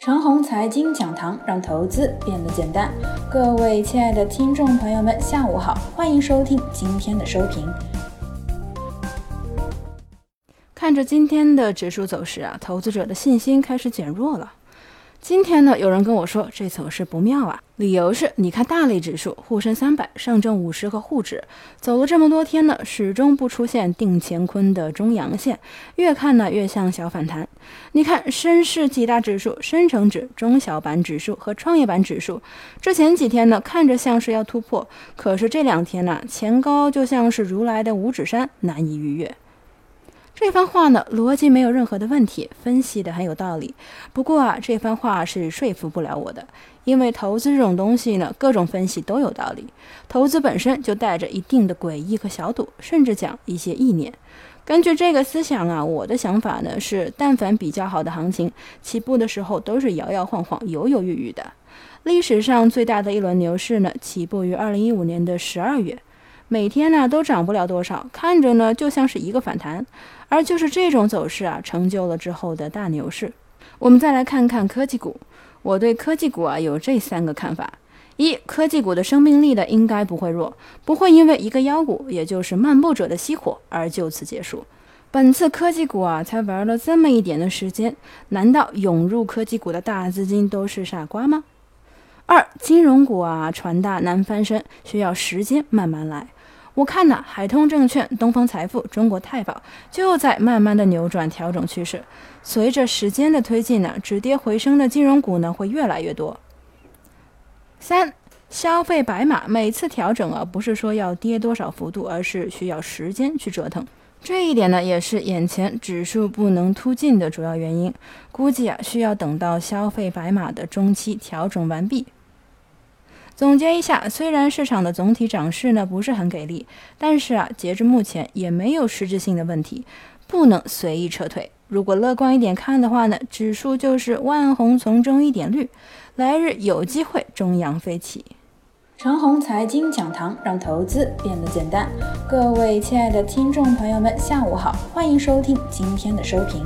长虹财经讲堂让投资变得简单。各位亲爱的听众朋友们，下午好，欢迎收听今天的收评。看着今天的指数走势啊，投资者的信心开始减弱了。今天呢，有人跟我说这走势不妙啊，理由是，你看大类指数沪深三百、上证五十和沪指走了这么多天呢，始终不出现定乾坤的中阳线，越看呢越像小反弹。你看深市几大指数，深成指、中小板指数和创业板指数，之前几天呢看着像是要突破，可是这两天呢前高就像是如来的五指山，难以逾越。这番话呢，逻辑没有任何的问题，分析的很有道理。不过啊，这番话是说服不了我的，因为投资这种东西呢，各种分析都有道理。投资本身就带着一定的诡异和小赌，甚至讲一些意念。根据这个思想啊，我的想法呢是，但凡比较好的行情，起步的时候都是摇摇晃晃、犹犹豫豫的。历史上最大的一轮牛市呢，起步于二零一五年的十二月。每天呢都涨不了多少，看着呢就像是一个反弹，而就是这种走势啊，成就了之后的大牛市。我们再来看看科技股，我对科技股啊有这三个看法：一、科技股的生命力呢应该不会弱，不会因为一个妖股，也就是漫步者的熄火而就此结束。本次科技股啊才玩了这么一点的时间，难道涌入科技股的大资金都是傻瓜吗？二、金融股啊船大难翻身，需要时间慢慢来。我看呢，海通证券、东方财富、中国太保就在慢慢的扭转调整趋势。随着时间的推进呢，止跌回升的金融股呢会越来越多。三、消费白马每次调整啊，不是说要跌多少幅度，而是需要时间去折腾。这一点呢，也是眼前指数不能突进的主要原因。估计啊，需要等到消费白马的中期调整完毕。总结一下，虽然市场的总体涨势呢不是很给力，但是啊，截至目前也没有实质性的问题，不能随意撤退。如果乐观一点看的话呢，指数就是万红丛中一点绿，来日有机会中阳飞起。长虹财经讲堂让投资变得简单。各位亲爱的听众朋友们，下午好，欢迎收听今天的收评。